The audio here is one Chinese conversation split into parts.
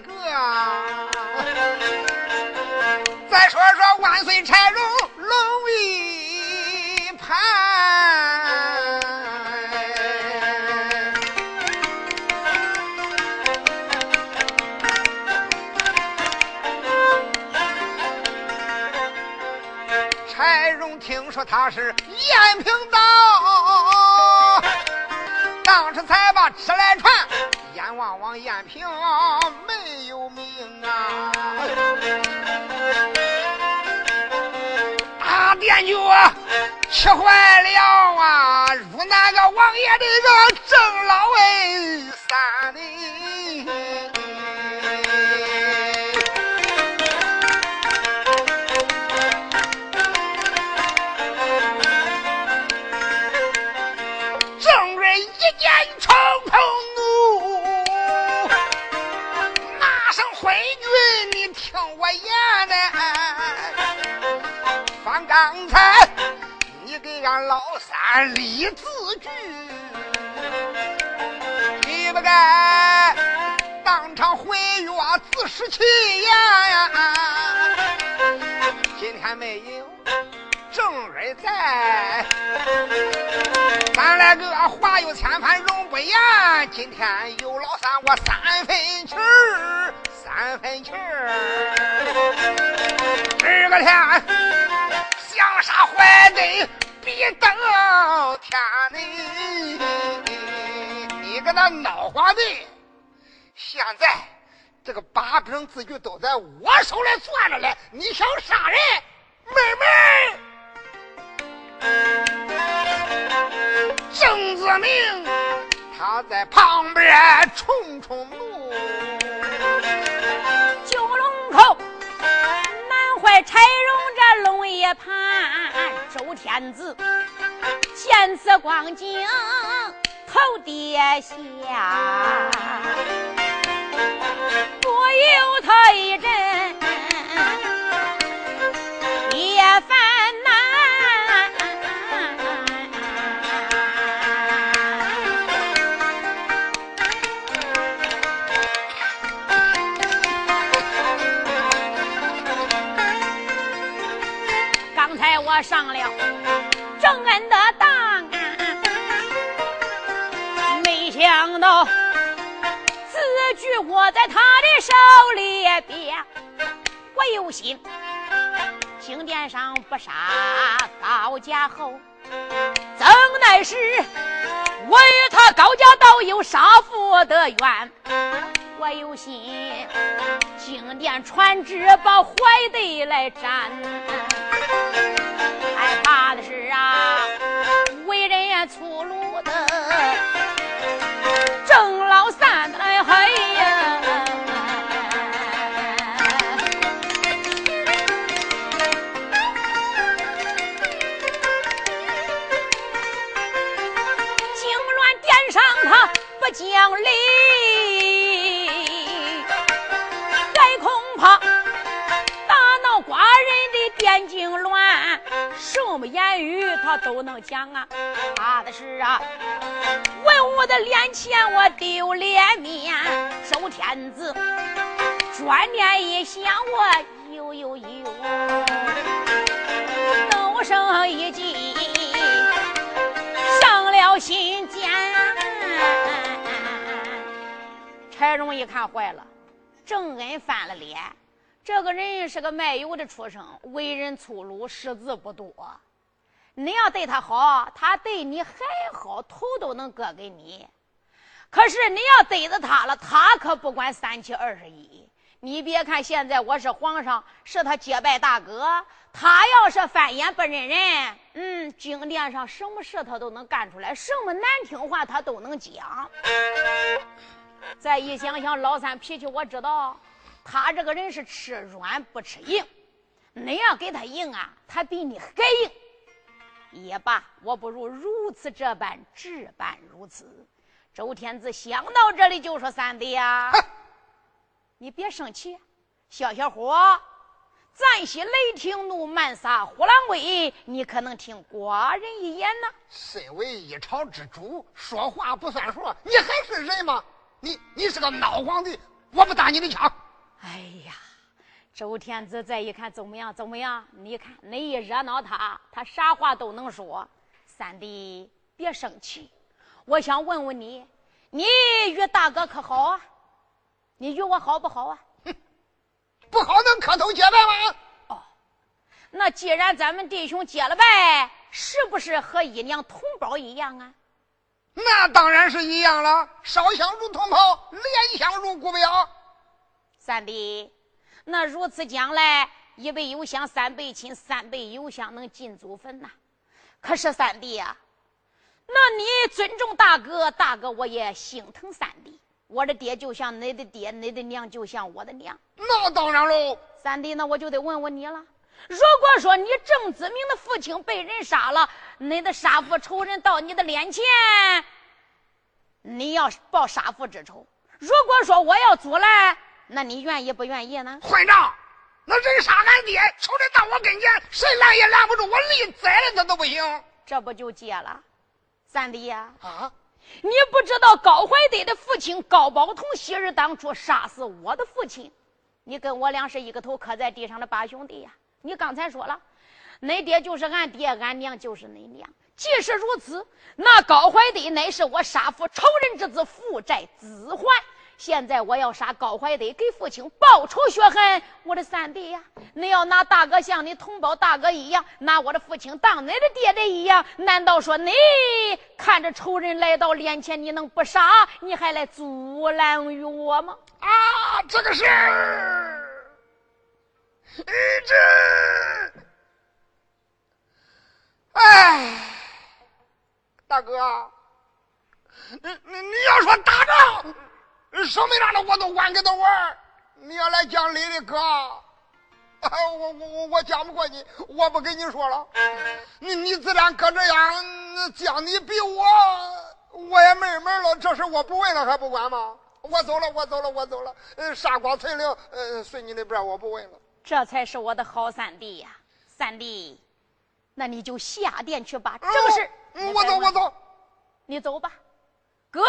哥？再说说万岁柴荣龙一盘。柴荣听说他是延平道，当时才把吃来传，阎王往延平大殿就气坏了啊！如那个王爷的个郑老哎三的。立字据，你不该当场毁约自食其言。今天没有正儿在，咱来个话有千番容不言。今天有老三我三分气儿，三分气儿。这个天。想杀坏人一到天呢！你跟他闹话的，现在这个八整字据都在我手里攥着嘞！你想杀人，妹妹？郑子明他在旁边冲冲怒，九龙口难坏柴荣。龙一盘，周天子见此光景，头低下，不由他一阵上了正恩的当，没想到字据握在他的手里边，我有心金殿上不杀高家后，怎奈是我与他高家倒有杀父的冤，我有心金殿传旨把坏的来斩。害怕的是啊，为人粗鲁的郑老三的哎呀，惊乱殿上他不讲理。什么言语他都能讲啊！怕的是啊，文武的脸前我丢脸面。周天子转念一想，我呦呦呦，怒声一急，上了心间。柴荣一看坏了，郑恩翻了脸。这个人是个卖油的出身，为人粗鲁，识字不多。你要对他好，他对你还好，头都能割给你。可是你要逮着他了，他可不管三七二十一。你别看现在我是皇上，是他结拜大哥，他要是翻眼不认人，嗯，经殿上什么事他都能干出来，什么难听话他都能讲。再一想想，老三脾气我知道。他这个人是吃软不吃硬，你要给他硬啊，他比你还硬。也罢，我不如如此这般这般如此。周天子想到这里就说：“三弟呀，你别生气，小小伙，暂息雷霆怒，慢撒虎狼威，你可能听寡人一言呢。身为一朝之主，说话不算数，你还是人吗？你你是个孬皇帝，我不搭你的腔。哎呀，周天子再一看怎么样？怎么样？你看你一惹恼他，他啥话都能说。三弟别生气，我想问问你，你与大哥可好啊？你与我好不好啊？不好能磕头结拜吗？哦，那既然咱们弟兄结了拜，是不是和姨娘同胞一样啊？那当然是一样了，烧香如同袍，怜香如故表。三弟，那如此将来，一辈有香，三辈亲，三辈有香能进祖坟呐。可是三弟呀，那你尊重大哥，大哥我也心疼三弟。我的爹就像你的爹，你的娘就像我的娘。那当然喽，三弟，那我就得问问你了。如果说你郑子明的父亲被人杀了，你的杀父仇人到你的脸前，你要报杀父之仇。如果说我要阻拦，那你愿意不愿意呢？混账！那人杀俺爹，仇人到我跟前，谁拦也拦不住，我立宰了他都不行。这不就结了？三弟呀！啊！你不知道高怀德的父亲高宝同昔日当初杀死我的父亲，你跟我俩是一个头磕在地上的八兄弟呀！你刚才说了，恁爹就是俺爹，俺娘就是恁娘。即使如此，那高怀德乃是我杀父仇人之子，父债子还。现在我要杀高怀德，给父亲报仇雪恨。我的三弟呀，你要拿大哥像你同胞大哥一样，拿我的父亲当你的爹爹一样，难道说你看着仇人来到脸前，你能不杀？你还来阻拦于我吗？啊，这个是，这，哎，大哥，你你你要说打仗。什么样的我都玩给他玩你要来讲理的哥，我我我我讲不过你，我不跟你说了。你你自然搁这样讲，你比我我也没门了。这事我不问了还不管吗？我走了，我走了，我走了。呃，杀光存了，呃，随你的便，我不问了。这才是我的好三弟呀，三弟，那你就下殿去吧。正事，我走，我走，你走吧，哥，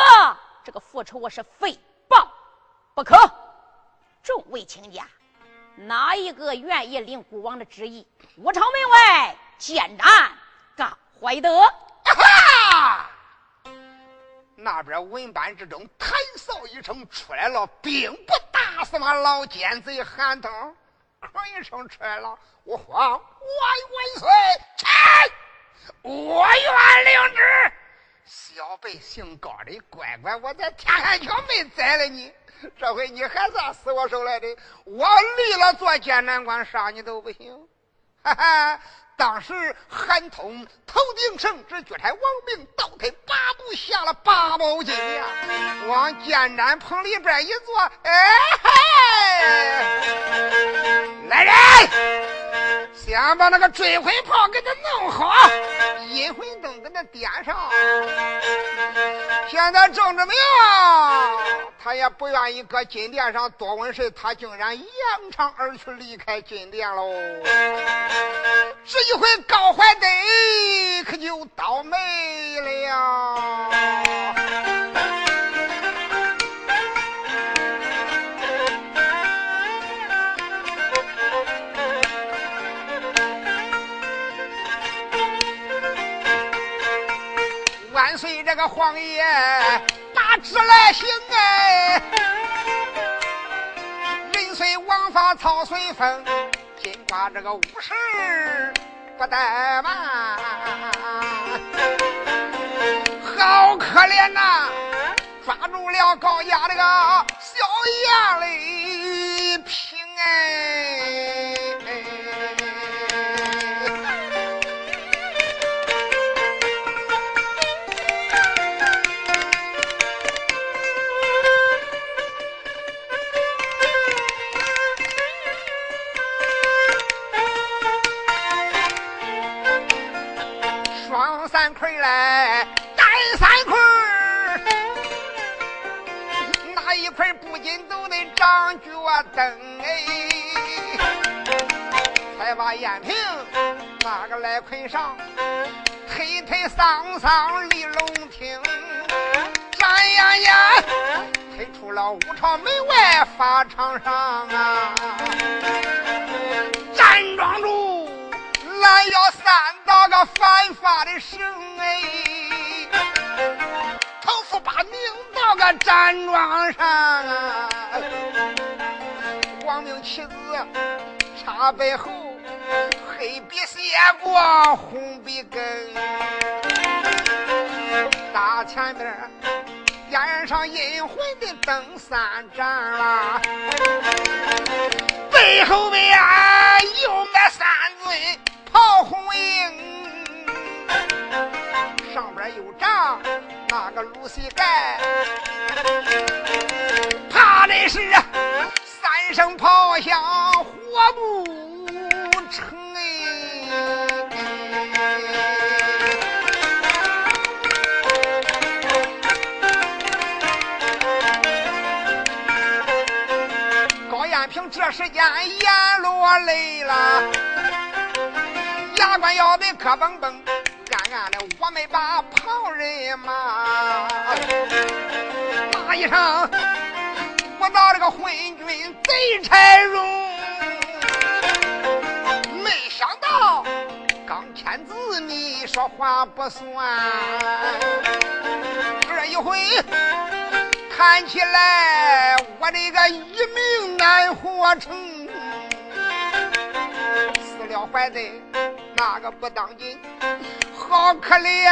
这个复仇我是非。报不可！众位卿家，哪一个愿意领孤王的旨意？武朝门外见斩高怀德。啊哈！那边文班之中弹哨一声出来了，兵部大司马老奸贼韩通，咳一声出来了。我皇万万岁！我愿领旨。小辈姓高的乖乖，我在天汉桥没宰了你，这回你还算死我手来的。我立了做监斩官，杀你都不行。哈哈，当时韩通头顶圣旨，举台王命倒退八步下了八宝金呀，往监斩棚里边一坐，哎嘿，来人！先把那个追魂炮给他弄好，阴魂灯给他点上。现在郑志明他也不愿意搁金殿上多问事，他竟然扬长而去，离开金殿喽。这一回高怀德可就倒霉了。随这个皇爷打旨来行哎，人随王法草随风，金瓜这个武士不怠慢，好可怜呐！抓住了高家这个小衙嘞，平哎。三块来担三块哪一块不仅都得张脚蹬哎？才把燕平那个来捆上，推推搡搡立龙厅，转眼眼推出了五朝门外法场上啊！站桩，拦要三道个犯法的绳哎，头夫把命到个站庄上啊！王明妻子插背后，黑笔写过红笔根，大前边点上阴魂的灯三盏啦，背后边又买三尊炮红缨，上边又长那个露西盖，怕的是。三声炮响，火不成哎！高延平这时间眼落泪了，牙关咬得磕嘣嘣，暗暗的我没把旁人骂，骂一声。我到这个昏君贼差荣，没想到刚签字你说话不算，这一回看起来我这个一命难活成，死了坏贼那个不当紧，好可怜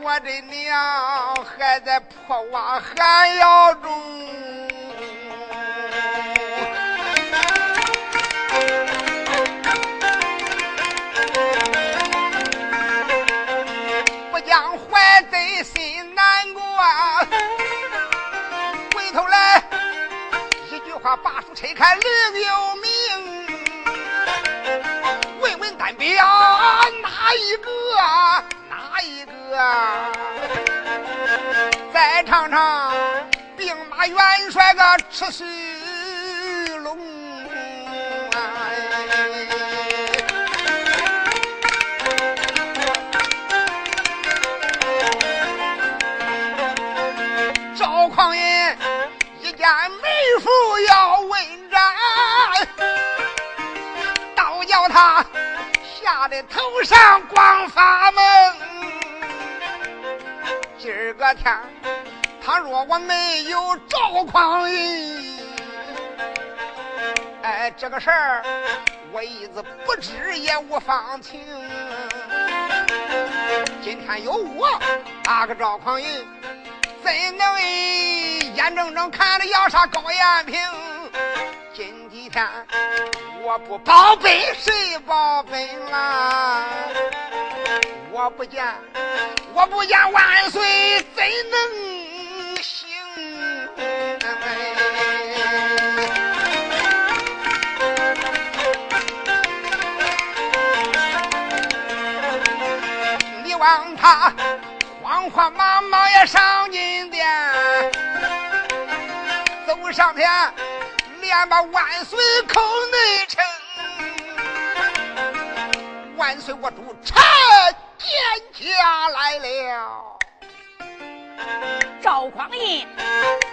我的娘还在破瓦寒窑中。不将怀贼心难过，回头来一句话把书拆开另有名。问问单表哪一个？哪一个？再唱唱兵马元帅个赤须龙。妹夫要问斩，倒叫他吓得头上光发蒙。今儿个天，他若我没有赵匡胤，哎，这个事儿我一直不知也无方情。今天有我那个赵匡胤，怎能？眼睁睁看着要杀高延平，今几天我不保本，谁保本啦？我不见，我不见万岁，怎能行？你望他慌慌忙忙也上金殿。走上天，连把万岁口内称。万岁，我主臣见驾来了。赵匡胤，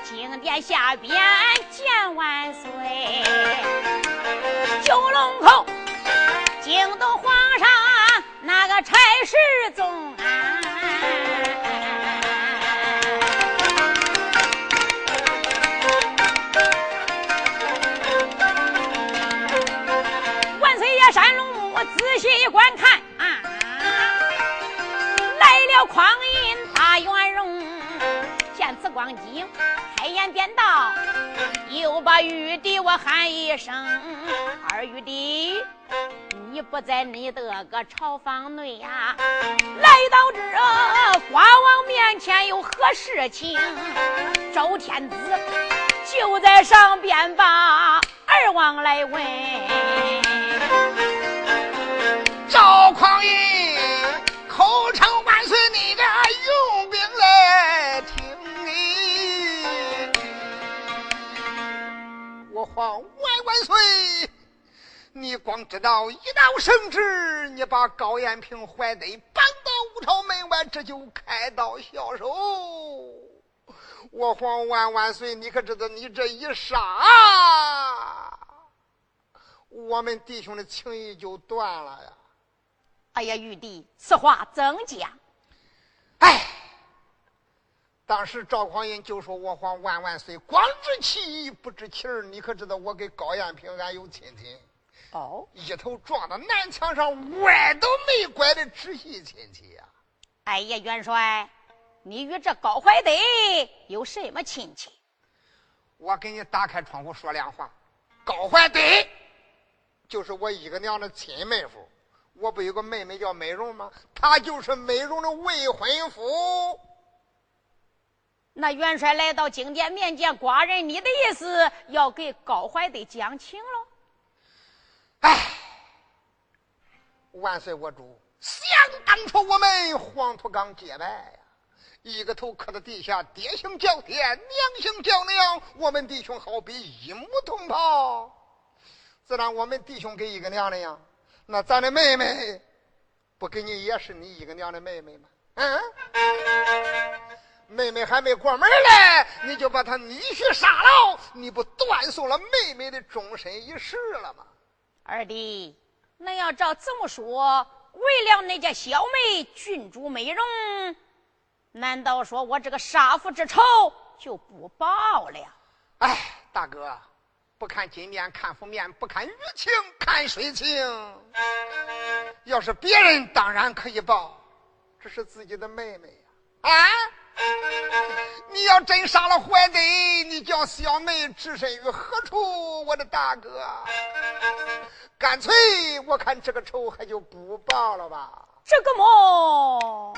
金殿下边见万岁。九龙口，惊动皇上那个差事宗。仔仔细观看啊，来了匡胤大元荣，见此光景，开眼便道，又把玉帝我喊一声，二玉帝，你不在你的个朝房内呀？来到这瓜王面前有何事情？周天子就在上边把二王来问。赵匡胤口称万岁，你个用兵来听你。我皇万万岁，你光知道一道圣旨，你把高延平怀得绑到五朝门外，这就开刀销售。我皇万万岁！你可知道，你这一杀，我们弟兄的情谊就断了呀！哎呀，玉帝，此话怎讲？哎，当时赵匡胤就说：“我皇万万岁，光知其一，不知其二。你可知道，我跟高延平俺有亲戚。”哦，一头撞到南墙上，歪都没拐的直系亲戚呀！哎呀，元帅，你与这高怀德有什么亲戚？我给你打开窗户说亮话，高怀德就是我一个娘的亲妹夫。我不有个妹妹叫美容吗？她就是美容的未婚夫。那元帅来到景殿面见寡人，你的意思要给高怀德讲情喽？哎，万岁我主，想当初我们黄土岗结拜呀，一个头磕在地下，爹姓叫爹，娘姓叫娘，我们弟兄好比一母同胞，自然我们弟兄给一个娘的呀。那咱的妹妹，不跟你也是你一个娘的妹妹吗？嗯，妹妹还没过门嘞，你就把她女婿杀了，你不断送了妹妹的终身一世了吗？二弟，那要照这么说，为了那家小妹郡主美容，难道说我这个杀父之仇就不报了？哎，大哥。不看金面看福面，不看雨情看水情。要是别人，当然可以报，这是自己的妹妹呀！啊，你要真杀了坏的，你叫小妹置身于何处？我的大哥，干脆我看这个仇还就不报了吧。这个么？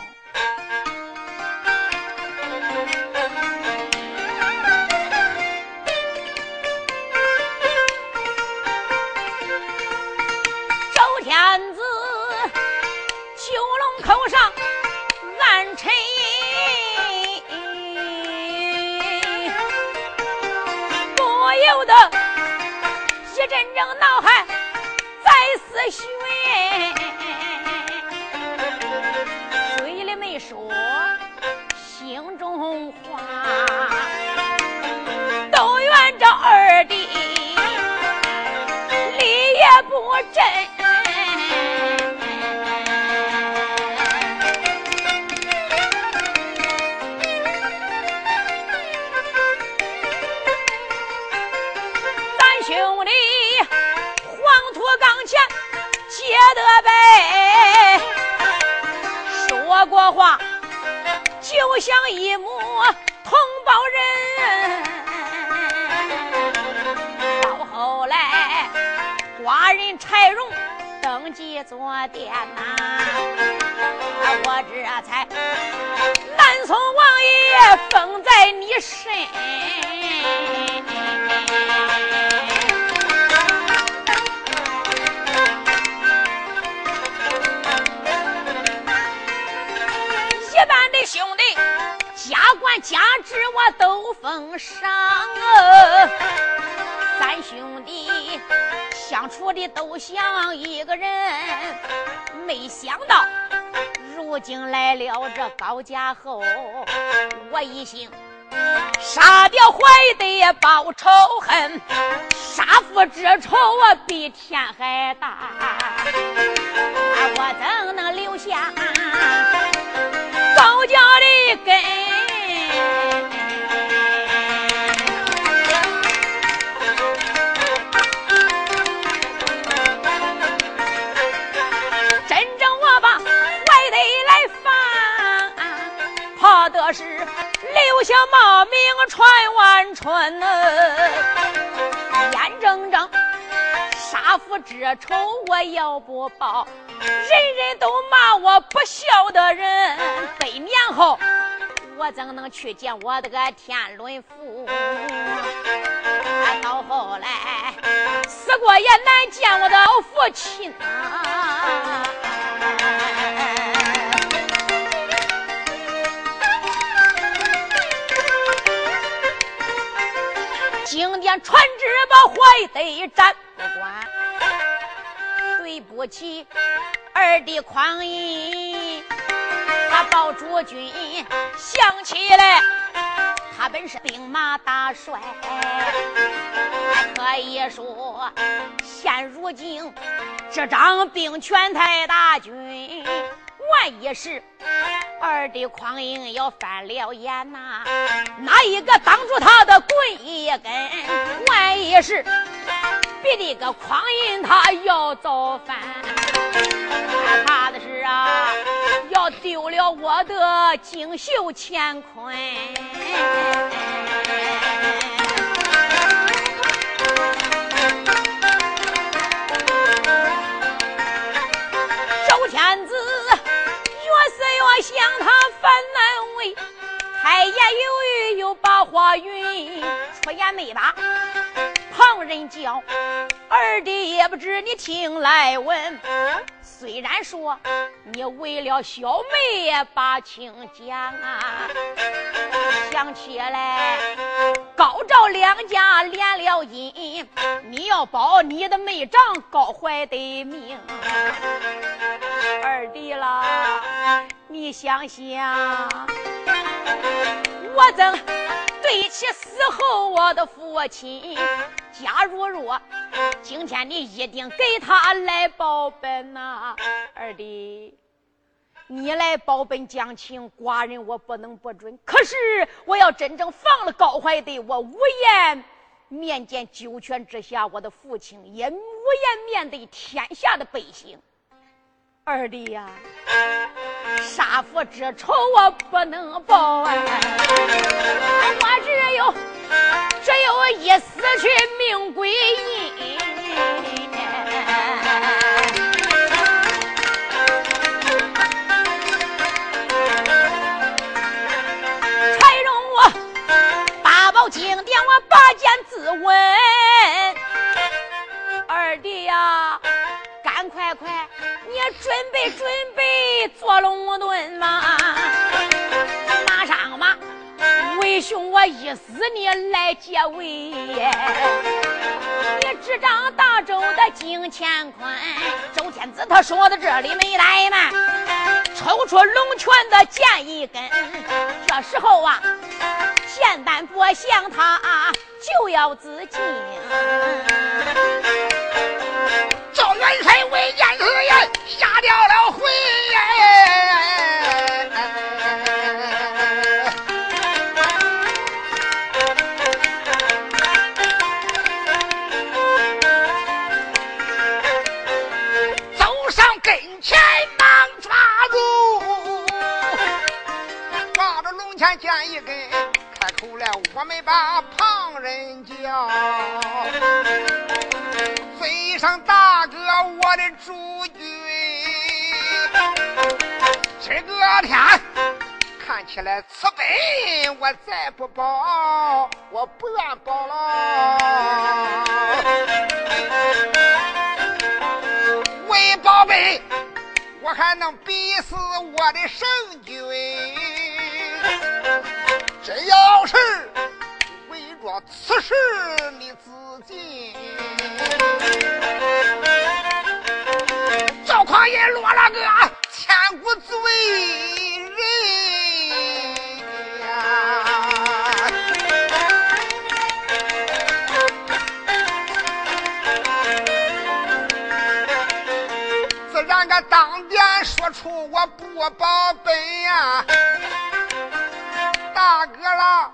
头上暗沉，不由得一阵阵脑海在思绪，就像一母同胞人。到后来，寡人柴荣登基坐殿呐，我这才南宋王爷封在你身。都奉上。三兄弟相处的都像一个人，没想到如今来了这高家后，我一心杀掉怀德报仇恨，杀父之仇啊比天还大，我怎能留下？下骂名传万春。眼睁睁杀父之仇我要不报。人人都骂我不孝的人，百年后我怎能去见我的个天伦父？到后来死过也难见我的老父亲啊！经典传旨把怀德斩，不管。对不起二弟匡胤，他报主君想起来，他本是兵马大帅，可以说现如今这张兵权太大军，万一是二弟匡胤要翻了眼呐，哪一个挡住他的棍一根？万一是。别的个匡胤他要造反，害怕的是啊，要丢了我的锦绣乾坤。周天子想，他烦难为，太爷犹豫，又把话云，出言没把。旁人叫二弟也不知你听来闻，虽然说你为了小妹把情讲啊，想起来高赵两家连了姻，你要保你的妹长高怀的命，二弟啦，你想想，我怎对起死后我的父亲？假如若今天你一定给他来报本呐，二弟，你来报本讲情，寡人我不能不准。可是我要真正放了高怀德，我无颜面见九泉之下我的父亲，也无颜面对天下的百姓。二弟呀，杀父之仇我不能报啊，我只有有一死去命归阴。才容我八宝金殿，我拔剑自刎。二弟呀。赶快快，你准备准备做龙盾嘛！为兄我一死你来结位。你执掌大周的金乾坤，周天子他说到这里没来嘛，抽出龙泉的剑一根。这时候啊，简单不想他就要自尽。赵元帅为见此言，吓掉了我没把旁人叫。上大哥，我的主君，今个天看起来此本我再不保，我不愿保了。为宝贝，我还能逼死我的圣君。真要是此事，你自己。赵匡胤落了个千古罪人呀！自然个当殿说出我不保本呀，大哥了，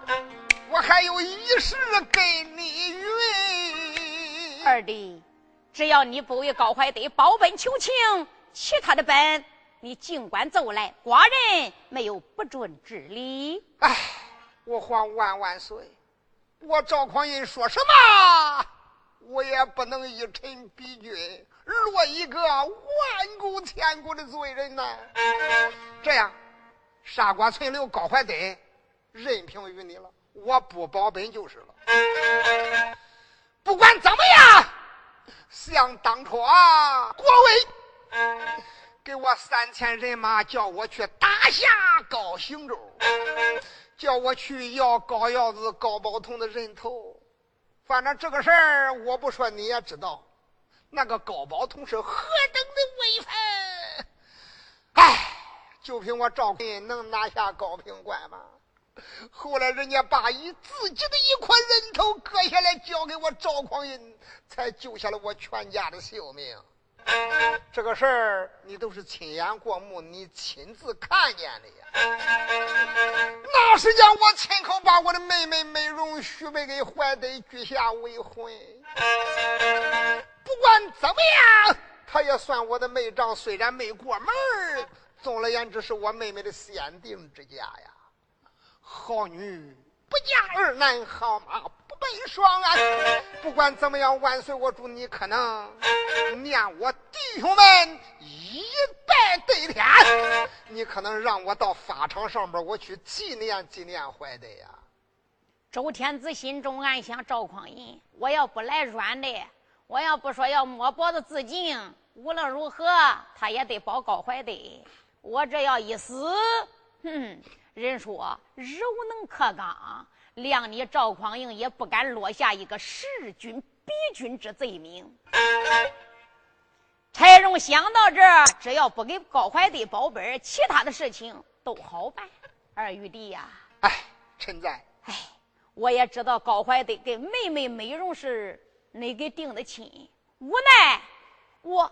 我还有一事跟你云。二弟。只要你不为高怀德保本求情，其他的本你尽管奏来，寡人没有不准之理。哎，我皇万万岁！我赵匡胤说什么，我也不能以臣逼君，落一个万古千古的罪人呐。这样，杀瓜存留高怀德，任凭于你了，我不保本就是了。不管怎么样。想当初啊，国威给我三千人马，叫我去打下高行州，叫我去要高窑子高宝通的人头。反正这个事儿，我不说你也知道。那个高宝通是何等的威风！哎，就凭我赵坤能拿下高平关吗？后来人家把一自己的一块人头割下来交给我赵匡胤，才救下了我全家的性命。这个事儿你都是亲眼过目，你亲自看见的呀。那是叫我亲口把我的妹妹美容许配给怀德居下为婚。不管怎么样，他也算我的妹丈，虽然没过门总而言之是我妹妹的先定之家呀。好女不嫁儿男，好马不奔双鞍。不管怎么样，万岁，我祝你可能念我弟兄们一拜对天，你可能让我到法场上边我去纪念纪念怀德呀。周天子心中暗想：赵匡胤，我要不来软的，我要不说要摸脖子自尽，无论如何他也得保高怀德。我这要一死，哼！人说柔能克刚，谅你赵匡胤也不敢落下一个弑君逼君之罪名。柴荣想到这儿，只要不给高怀德保本，其他的事情都好办。二玉帝呀，哎，臣在。哎，我也知道高怀德跟妹妹美容是你给定的亲，无奈我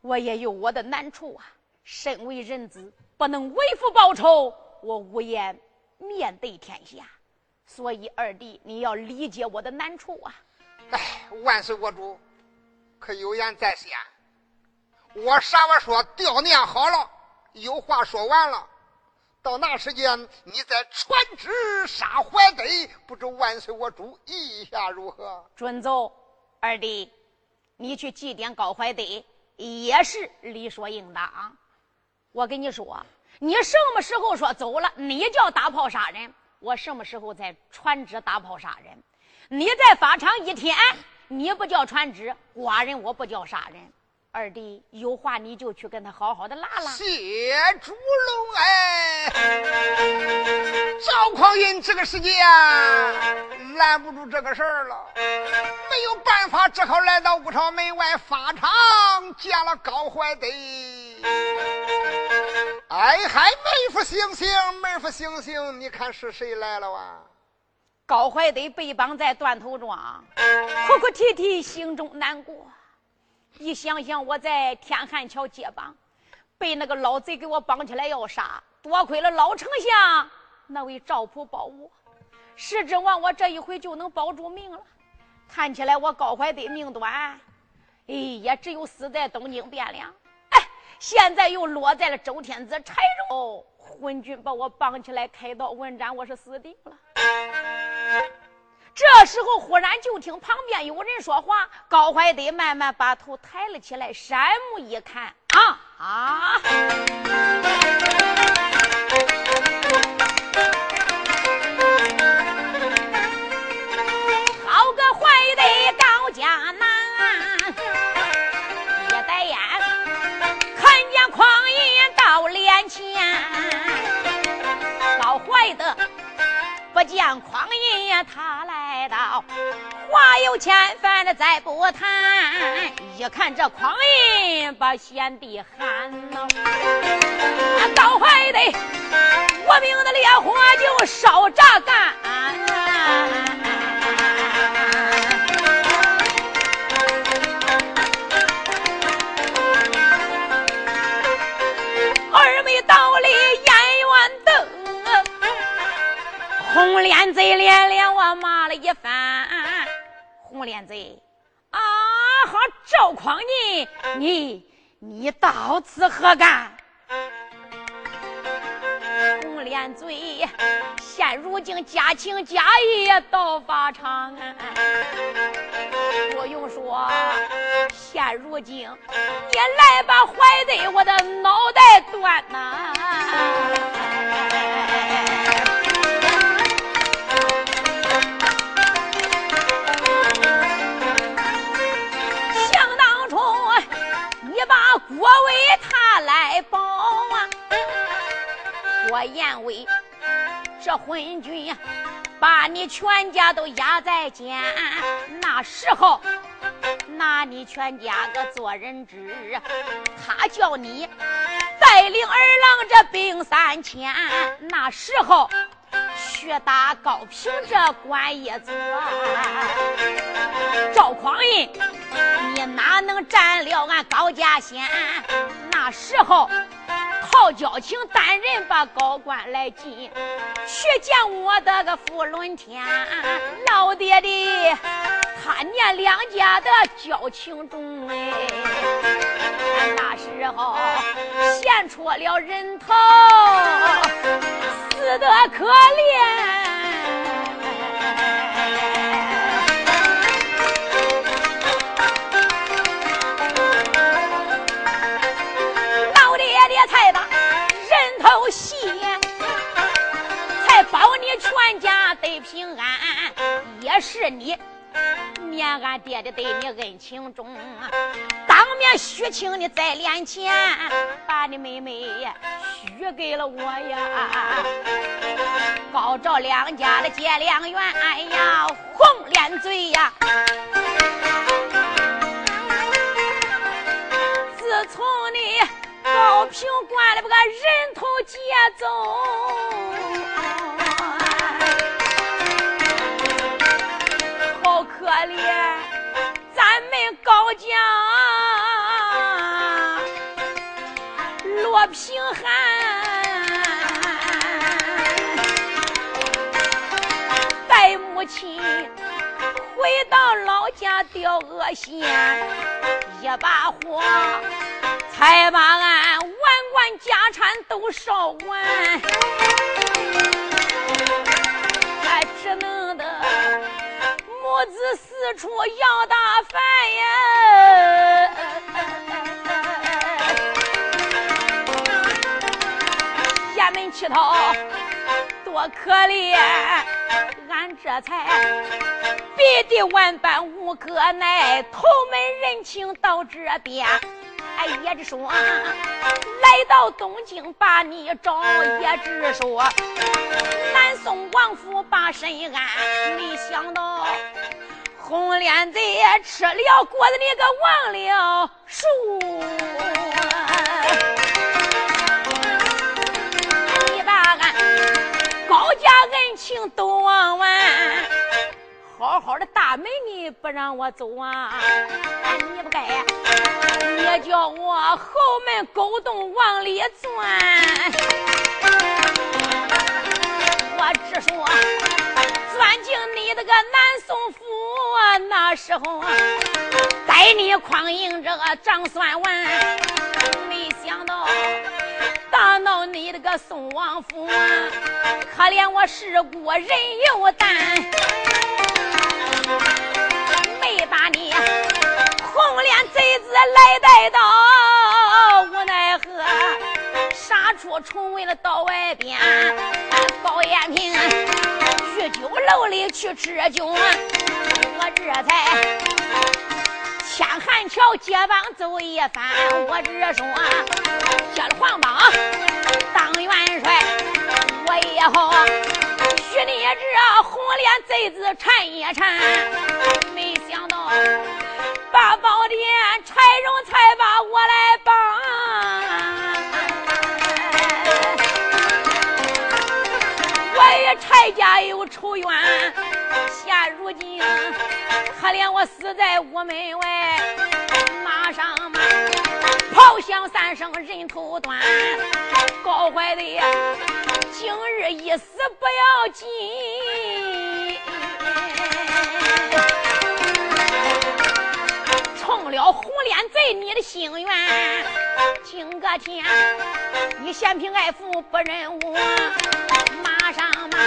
我也有我的难处啊。身为人子，不能为父报仇。我无颜面对天下，所以二弟你要理解我的难处啊！哎，万岁国主，可有言在先。我啥话说调念好了，有话说完了。到那时间，你再传旨杀怀德，不知万岁我主意下如何？准奏，二弟，你去祭奠高怀德也是理所应当。我跟你说。你什么时候说走了？你叫打炮杀人，我什么时候再传旨打炮杀人？你在法场一天，你不叫传旨，寡人我不叫杀人。二弟有话你就去跟他好好的拉拉。谢主龙哎，赵匡胤这个时间拦不住这个事儿了，没有办法，只好来到武朝门外法场见了高怀德。哎嗨，妹夫醒醒，妹夫醒醒！你看是谁来了哇？高怀德被绑在断头庄，哭哭啼啼，心中难过。一想想我在天汉桥接绑，被那个老贼给我绑起来要杀，多亏了老丞相那位赵普保我，是指望我这一回就能保住命了。看起来我高怀德命短，哎，也只有死在东京汴梁。现在又落在了周天子柴荣昏君把我绑起来开刀问斩，我是死定了。这时候忽然就听旁边有人说话，高怀德慢慢把头抬了起来，山目一看，啊啊！老怀德不见匡胤，他来到，话有千番的再不谈。一看这匡胤把贤弟喊呐，高怀德，我命的烈火就烧着干。贼连连我骂了一番，红脸贼啊！好赵匡胤，你你到此何干？红脸贼现如今家情家义到法场，不用说，现如今你来把怀德我的脑袋断呐！我为他来保啊！我言为这昏君把你全家都压在监，那时候拿你全家个做人质，他叫你带领儿郎这兵三千，那时候去打高平这官一座。赵匡胤，你哪能占了俺高家先？那时候。靠交情单人把高官来进，去见我的个福伦天老爹的，他念两家的交情重哎，那时候献出了人头，死得可怜。老爹爹才把人头献，才保你全家得平安，也是你。念俺爹的对你恩情重，当面许请你在脸前，把你妹妹许给了我呀，高照两家的结良缘哎呀，红脸嘴呀，自从你高平关的把个人头接走。可怜咱们高家罗平汉，带母亲回到老家吊个仙，一把火才把俺万贯家产都烧完，俺只能的。母子四处要大饭呀，衙门乞讨多可怜，俺这才逼得万般无可奈，投门人情到这边。哎，也只说来到东京把你找，也只说南宋王府把身安。没想到红脸贼吃了果子，你个忘了数，你把俺高家恩情都忘完，好好的大门你不让我走啊，你不该。你叫我后门勾洞往里钻，我只说钻进你的个南宋府，那时候啊带你匡迎这个张算完，没想到打到你的个宋王府，可怜我是孤人又单，没把你。红脸贼子来带刀，杀出重围了到外边。高延平去酒楼里去吃酒，我这才牵汉桥结帮走一番。我只说接了黄榜当元帅，我也好许你这红脸贼子缠一缠。没想到。八宝殿柴荣才把我来帮，家有仇怨，现如今可怜我死在屋门外，马上马炮响三声人头断，高怀的今日一死不要紧。中了红脸贼，你的心愿。今个天，你嫌贫爱富不认我，马上马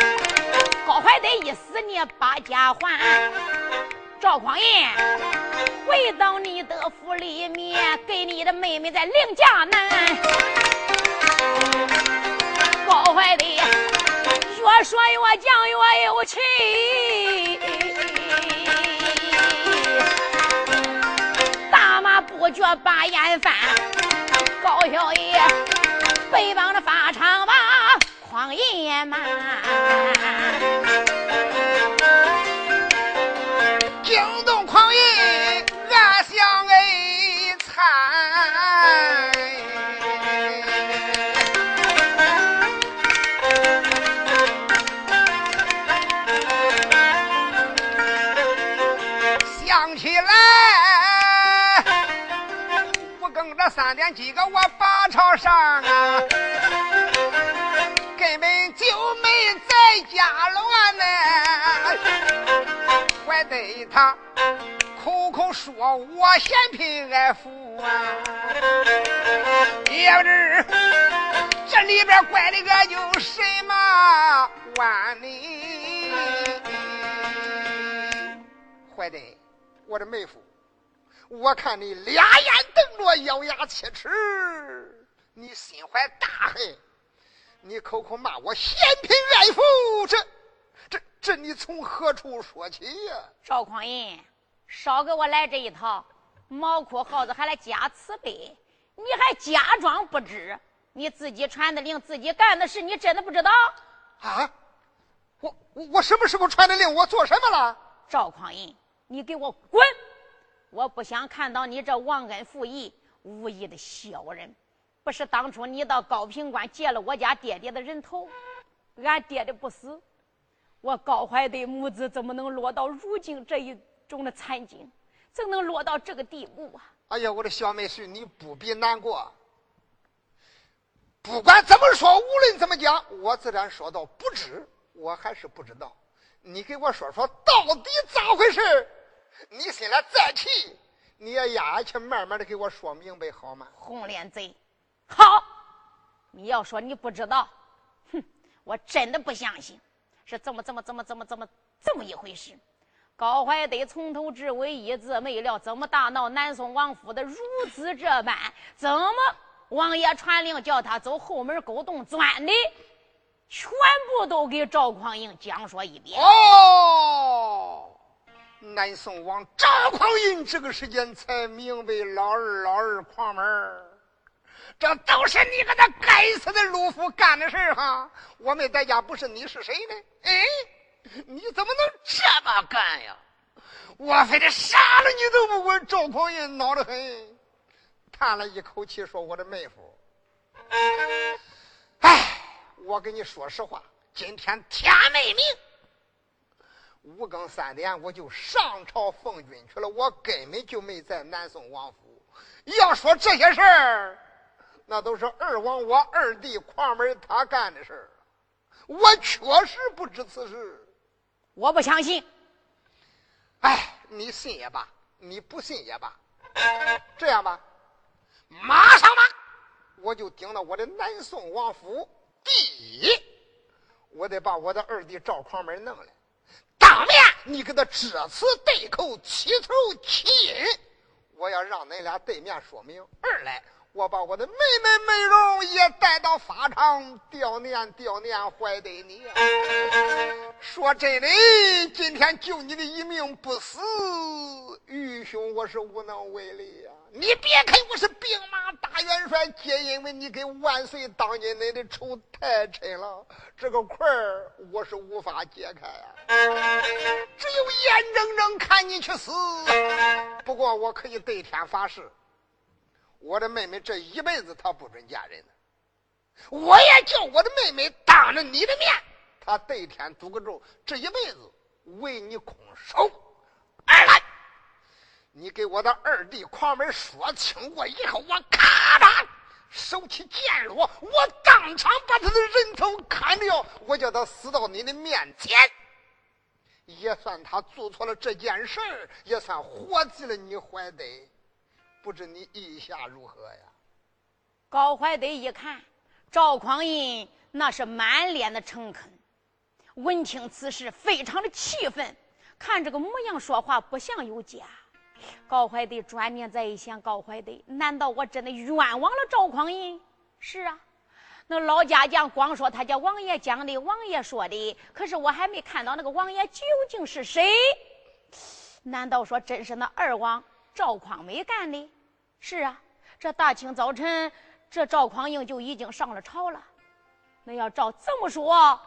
高怀德一死，你把家还。赵匡胤回到你的府里面，给你的妹妹在领家难。高怀德越说越犟越有气。大骂不觉把眼翻，高小爷背帮着法场吧狂野嘛惊动狂野俺想哎参想起来我更着三点几个我把朝上啊没在家乱呢，还得他口口说我嫌贫爱富啊，也不知这里边怪的个有什么弯呢？坏的，我的妹夫。我看你俩眼瞪着，咬牙切齿，你心怀大恨，你口口骂我嫌贫爱富，这、这、这你从何处说起呀？赵匡胤，少给我来这一套，毛哭耗子还来假慈悲，你还假装不知，你自己传的令，自己干的事，你真的不知道？啊，我我我什么时候传的令？我做什么了？赵匡胤，你给我滚！我不想看到你这忘恩负义、无义的小人。不是当初你到高平关借了我家爹爹的人头，俺爹的不死，我高怀的母子怎么能落到如今这一种的惨境？怎能落到这个地步啊？哎呀，我的小妹婿，你不必难过。不管怎么说，无论怎么讲，我自然说到不知，我还是不知道。你给我说说，到底咋回事？你心里再气，你也压下去，慢慢的给我说明白好吗？红脸贼，好！你要说你不知道，哼，我真的不相信，是这么、这么、这么、这么、这么这么一回事。高怀德从头至尾一字没了，怎么大闹南宋王府的如此这般？怎么王爷传令叫他走后门沟洞钻的？全部都给赵匡胤讲说一遍。哦。南宋王赵匡胤这个时间才明白老二老二狂门这都是你个那该死的陆夫干的事哈！我没在家，不是你是谁呢？哎，你怎么能这么干呀？我非得杀了你都不管！赵匡胤恼得很，叹了一口气说：“我的妹夫，哎，我跟你说实话，今天天没明。”五更三点，我就上朝奉军去了。我根本就没在南宋王府。要说这些事儿，那都是二王我二弟狂门他干的事儿。我确实不知此事，我不相信。哎，你信也罢，你不信也罢。这样吧，马上吧，我就顶到我的南宋王府。第一，我得把我的二弟赵狂门弄来。当面，你给他这次对口起头起因，我要让恁俩对面说明。二来，我把我的妹妹美容也带到法场吊念吊念怀德你。说真的，今天救你的一命不死，愚兄我是无能为力呀。你别看我是兵马大元帅，皆因为你跟万岁当今恁的仇太深了，这个块儿我是无法解开呀。只有眼睁睁看你去死。不过我可以对天发誓，我的妹妹这一辈子她不准嫁人。我也叫我的妹妹当着你的面，她对天赌个咒，这一辈子为你空手。二来。你给我的二弟狂门说清过以后，我咔嚓手起剑落，我当场把他的人头砍掉，我叫他死到你的面前，也算他做错了这件事儿，也算活济了你怀德。不知你意下如何呀？高怀德一看赵匡胤那是满脸的诚恳，闻听此事非常的气愤，看这个模样说话不像有假。高怀德转念再一想，高怀德，难道我真的冤枉了赵匡胤？是啊，那老家将光说他叫王爷讲的，王爷说的，可是我还没看到那个王爷究竟是谁？难道说真是那二王赵匡美干的？是啊，这大清早晨，这赵匡胤就已经上了朝了。那要照这么说。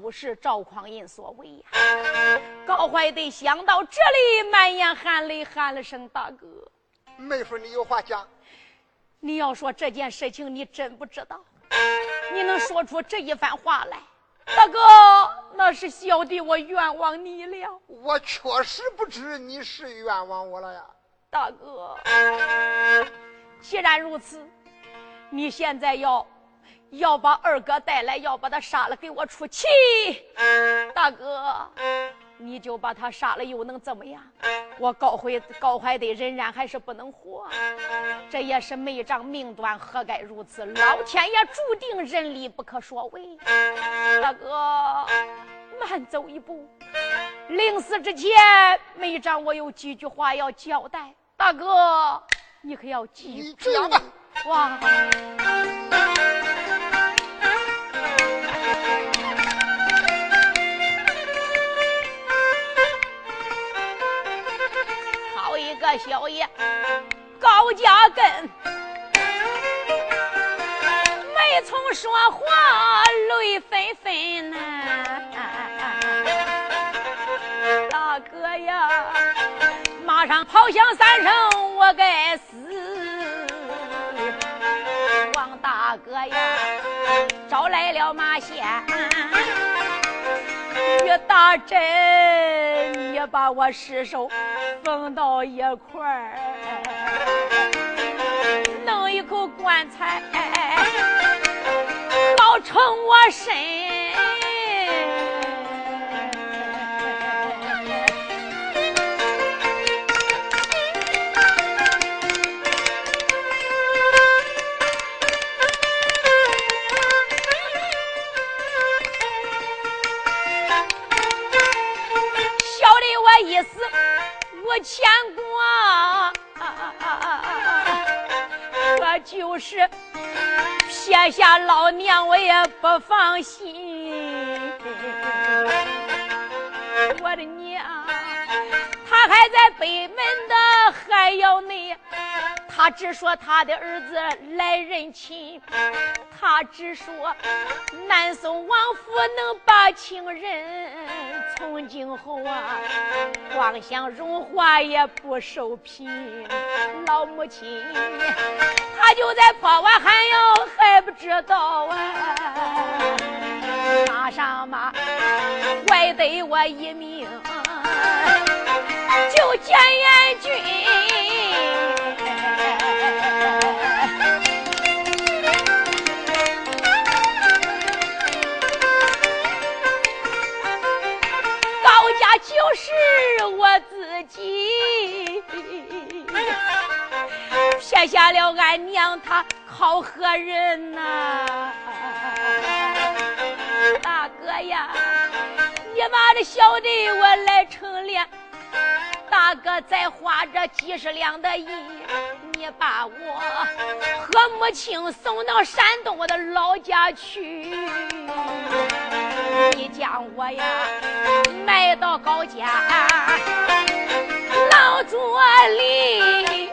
不是赵匡胤所为呀！高怀德想到这里，满眼含泪，喊了声“大哥”。妹夫，你有话讲。你要说这件事情，你真不知道，你能说出这一番话来？大哥，那是小弟我冤枉你了。我确实不知你是冤枉我了呀，大哥。既然如此，你现在要要把二哥带来，要把他杀了，给我出气，大哥。你就把他杀了，又能怎么样？我高怀高怀德仍然还是不能活，这也是没长命短，何该如此？老天爷注定人力不可说为。大哥，慢走一步。临死之前，没长我有几句话要交代。大哥，你可要记住。哇！好一个小爷高家根，没从说话泪纷纷呐。马上跑向三声，我该死。王大哥呀，招来了马仙。与大阵，你把我尸首封到一块儿，弄一口棺材，包成我身。牵挂，可就是撇下老娘我也不放心。我的娘，他还在北门的还要内。他只说他的儿子来认亲，他只说南宋王府能把情人，从今后啊，光想荣华也不受贫。老母亲，他就在破瓦寒窑还不知道啊，马上马怪得我一命就见阎君。我自己撇下了俺娘，她靠何人呐？大哥呀，你妈的小弟我来成殓，大哥再花这几十两的银，你把我和母亲送到山东我的老家去。你将我呀埋到高家老竹里，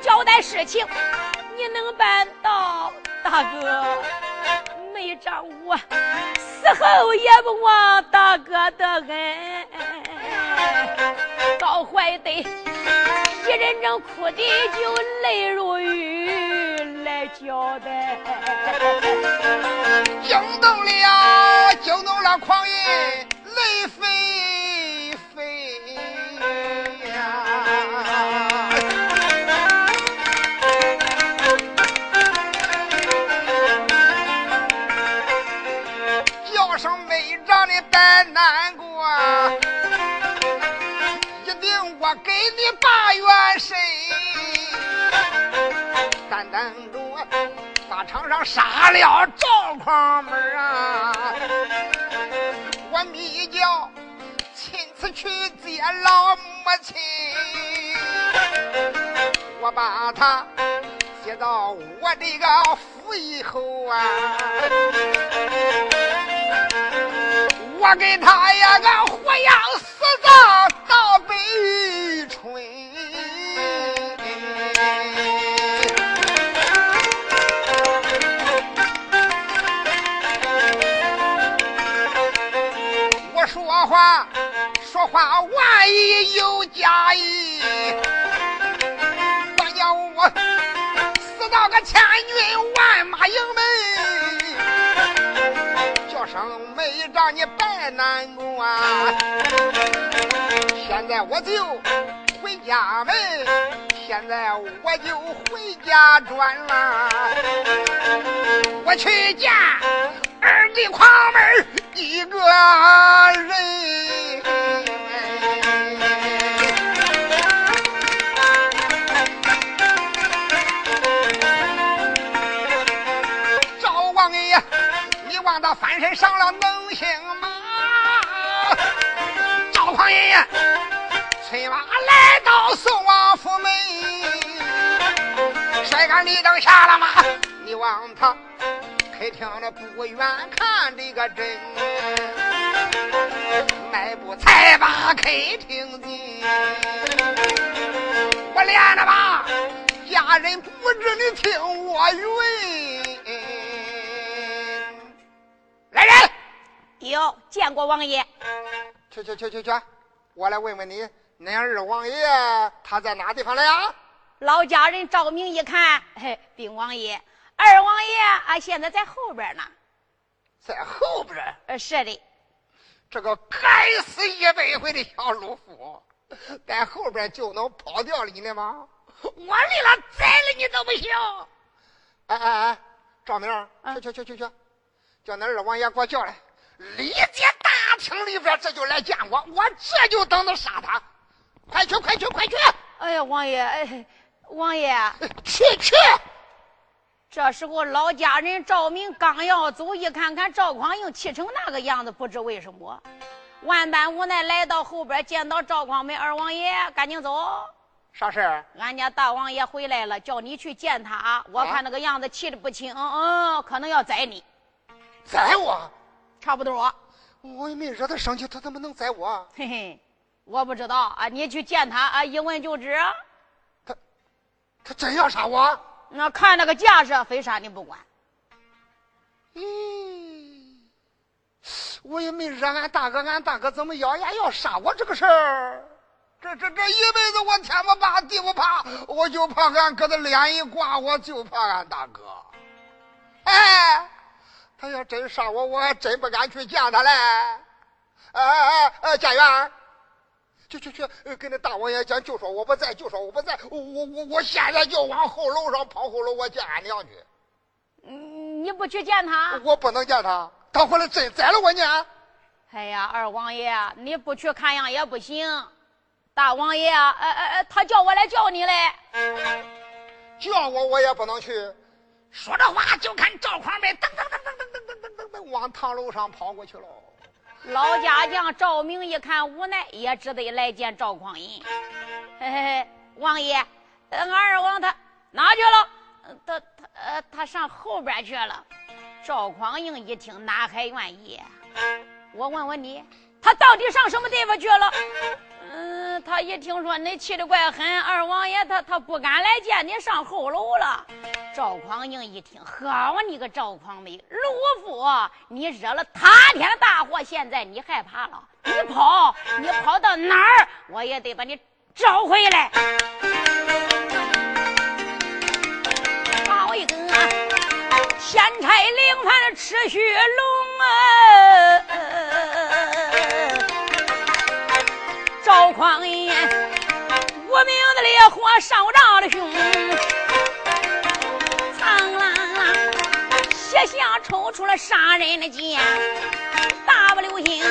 交代事情你能办到，大哥没长我死后也不忘大哥的恩。高怀德一人正哭的就泪如雨来交代，惊动了惊动了狂人泪飞一定。我给你把元神，单单着法场上杀了赵匡门啊！我密教亲自去接老母亲，我把他接到我这个府以后啊，我给他呀个活样死葬到北。春，我说话说话万一有假意，管叫我死到个千军万马营门，让你白难过啊！现在我就回家门，现在我就回家转了，我去见二弟狂门一个人。他翻身上了来到宋王府门，帅哥李登下了吗，你望他开厅的不远看这个真，迈步才把客厅进，我练了吧，家人不知你听我云。来人！哟，见过王爷。去去去去去，我来问问你，恁二王爷他在哪地方了呀？老家人赵明一看，嘿，禀王爷，二王爷啊，现在在后边呢。在后边？呃，是的。这个该死一百回的小鲁夫，在后边就能跑掉你了吗？我立了宰了你都不行！哎哎哎，赵明，去去去去去。叫恁二王爷给我叫来，立即大厅里边这就来见我，我这就等着杀他。快去快去快去！哎呀，王爷，哎，王爷，去去！这时候老家人赵明刚要走，一看看赵匡胤气成那个样子，不知为什么，万般无奈来到后边，见到赵匡胤二王爷，赶紧走。啥事儿？俺家大王爷回来了，叫你去见他。我看那个样子气的不轻，嗯，可能要宰你。宰我，差不多。我也没惹他生气，他怎么能宰我？嘿嘿，我不知道啊。你去见他啊，一问就知。他，他真要杀我？那看那个架势，非杀你不管。嗯，我也没惹俺大哥，俺大哥怎么咬牙要杀我这个事儿？这这这一辈子我天不怕地不怕，我就怕俺哥的脸一挂，我就怕俺大哥。哎。他要真杀我，我还真不敢去见他嘞！哎哎哎，家园，去去去，跟那大王爷讲，就说我不在，就说我不在，我我我现在就往后楼上跑后楼，我见俺娘去。嗯，你不去见他？我不能见他，他回来真宰了我呢。哎呀，二王爷，你不去看样也不行。大王爷，哎哎哎，他叫我来叫你嘞。叫我我也不能去。说着话，就看赵匡胤噔噔噔噔噔。往堂楼上跑过去了。老家将赵明一看无奈，也只得来见赵匡胤。嘿嘿嘿，王爷，俺二王他哪去了？他他呃，他上后边去了。赵匡胤一听，哪还愿意？我问问你，他到底上什么地方去了？嗯，他一听说你气得怪狠，二王爷他他不敢来见你，上后楼了。赵匡胤一听，好你个赵匡胤，鲁夫，你惹了塌天的大祸，现在你害怕了，你跑，你跑到哪儿，我也得把你找回来。好一个先差领番的赤血龙啊！赵匡胤，无名的烈火烧着了胸。苍狼，斜下抽出了杀人的剑，大步流星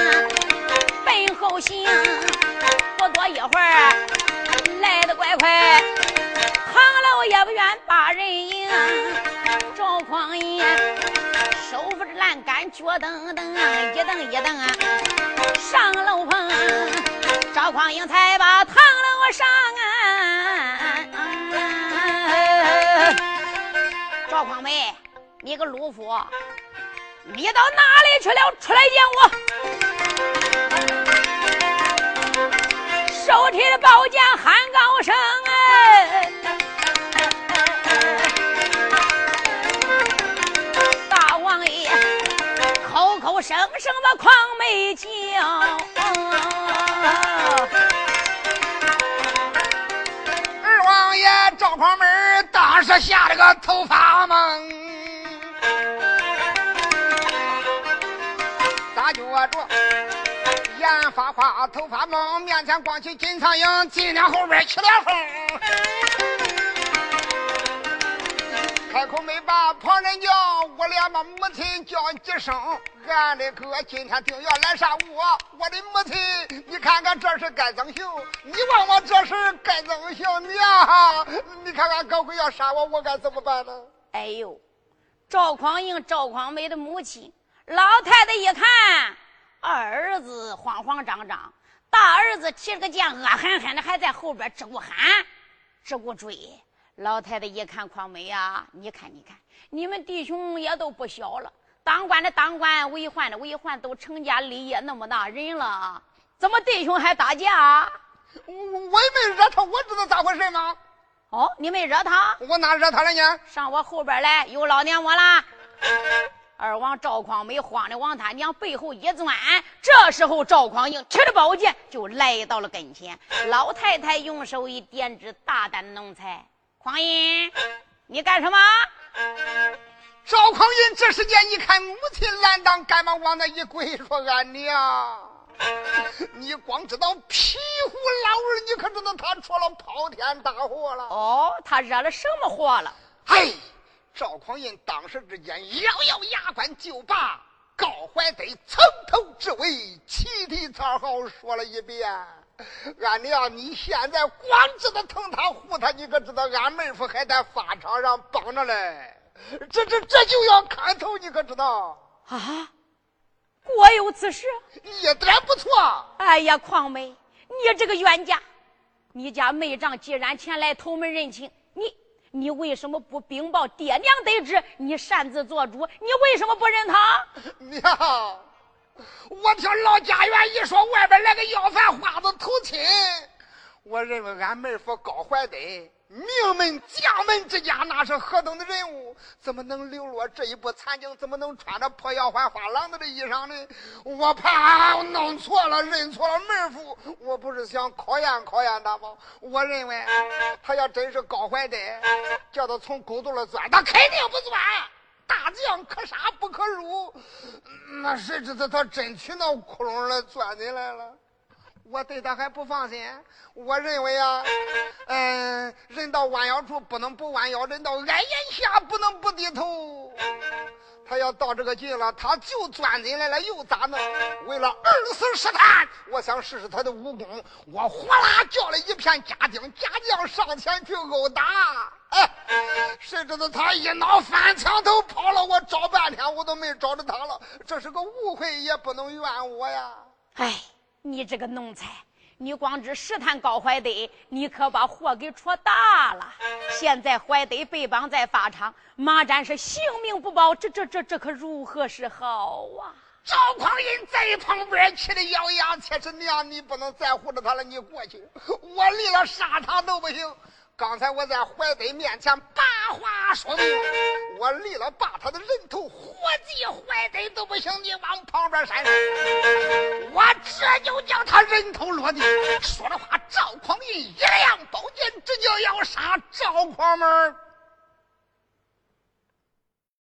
奔后行，不多一会儿来得怪快，唐老也不愿把人迎。赵匡胤手扶着栏杆，脚蹬蹬，一蹬一蹬上楼棚，赵匡胤才把唐楼上啊！赵匡胤。你个鲁夫，你到哪里去了？出来见我！手提的宝剑喊高声，哎，大王爷口口声声把匡美叫，二王爷赵匡门当时吓了个头发懵。着，眼发花，头发蒙，面前光起金苍蝇，今天后边起了风。开口没把旁人叫，我连把母亲叫几声。俺的哥今天定要来杀我，我的母亲，你看看这是该怎行？你问我这是该怎行？娘，你看看高贵要杀我，我该怎么办呢？哎呦，赵匡胤、赵匡美的母亲，老太太一看二儿子慌慌张张，大儿子提着个剑恶狠狠的还在后边直顾喊，直顾追。老太太一看，匡美呀，你看，你看，你们弟兄也都不小了，当官的当官，为患的为患，都成家立业那么大人了，怎么弟兄还打架？我我也没惹他，我知道咋回事吗？哦，你没惹他？我哪惹他了呢？上我后边来，有老娘我啦！二王赵匡美慌的往他娘背后一钻，这时候赵匡胤提着宝剑就来到了跟前，老太太用手一点指，大胆奴才。匡胤，你干什么？赵匡胤这时间一看母亲拦挡，赶忙往那一跪，说：“俺娘，你光知道皮虎老儿，你可知道他出了滔天大祸了？哦，他惹了什么祸了？哎，赵匡胤当时之间咬咬牙关，就把高怀德从头至尾齐提草号说了一遍。俺娘，你现在光知道疼他护他，你可知道俺妹夫还在法场上绑着嘞？这这这就要砍头，你可知道？啊，果有此事，一点不错。哎呀，邝美，你这个冤家，你家妹丈既然前来投门认亲，你你为什么不禀报爹娘得知？你擅自做主，你为什么不认他？娘。我听老家园一说，外边来个要饭花子投亲，我认为俺妹夫高怀德名门将门之家，那是何等的人物？怎么能流落这一步残景？怎么能穿着破腰花花郎子的衣裳呢？我怕弄错了，认错了妹夫。我不是想考验考验他吗？我认为他要真是高怀德，叫他从沟洞里钻，他肯定不钻。大将可杀不可辱，那谁知道他真去那窟窿里钻进来了？我对他还不放心。我认为啊，嗯，人到弯腰处不能不弯腰，人到矮檐下不能不低头。他要到这个劲了，他就钻进来了，又咋弄？为了二次试探，我想试试他的武功。我呼啦叫了一片家丁，家将上前去殴打。哎，谁知道他一恼翻墙头跑了，我找半天我都没找着他了。这是个误会，也不能怨我呀。哎，你这个奴才！你光知试探高怀德，你可把祸给戳大了。现在怀德被绑在法场，马占是性命不保，这这这这可如何是好啊？赵匡胤在旁边气得咬牙切齿：“娘，你不能再护着他了，你过去，我离了杀他都不行。”刚才我在怀德面前把话说明，我立了把他的人头活祭怀德都不行，你往旁边闪，我这就叫他人头落地。说的话，赵匡胤一亮宝剑，这就要杀赵匡胤。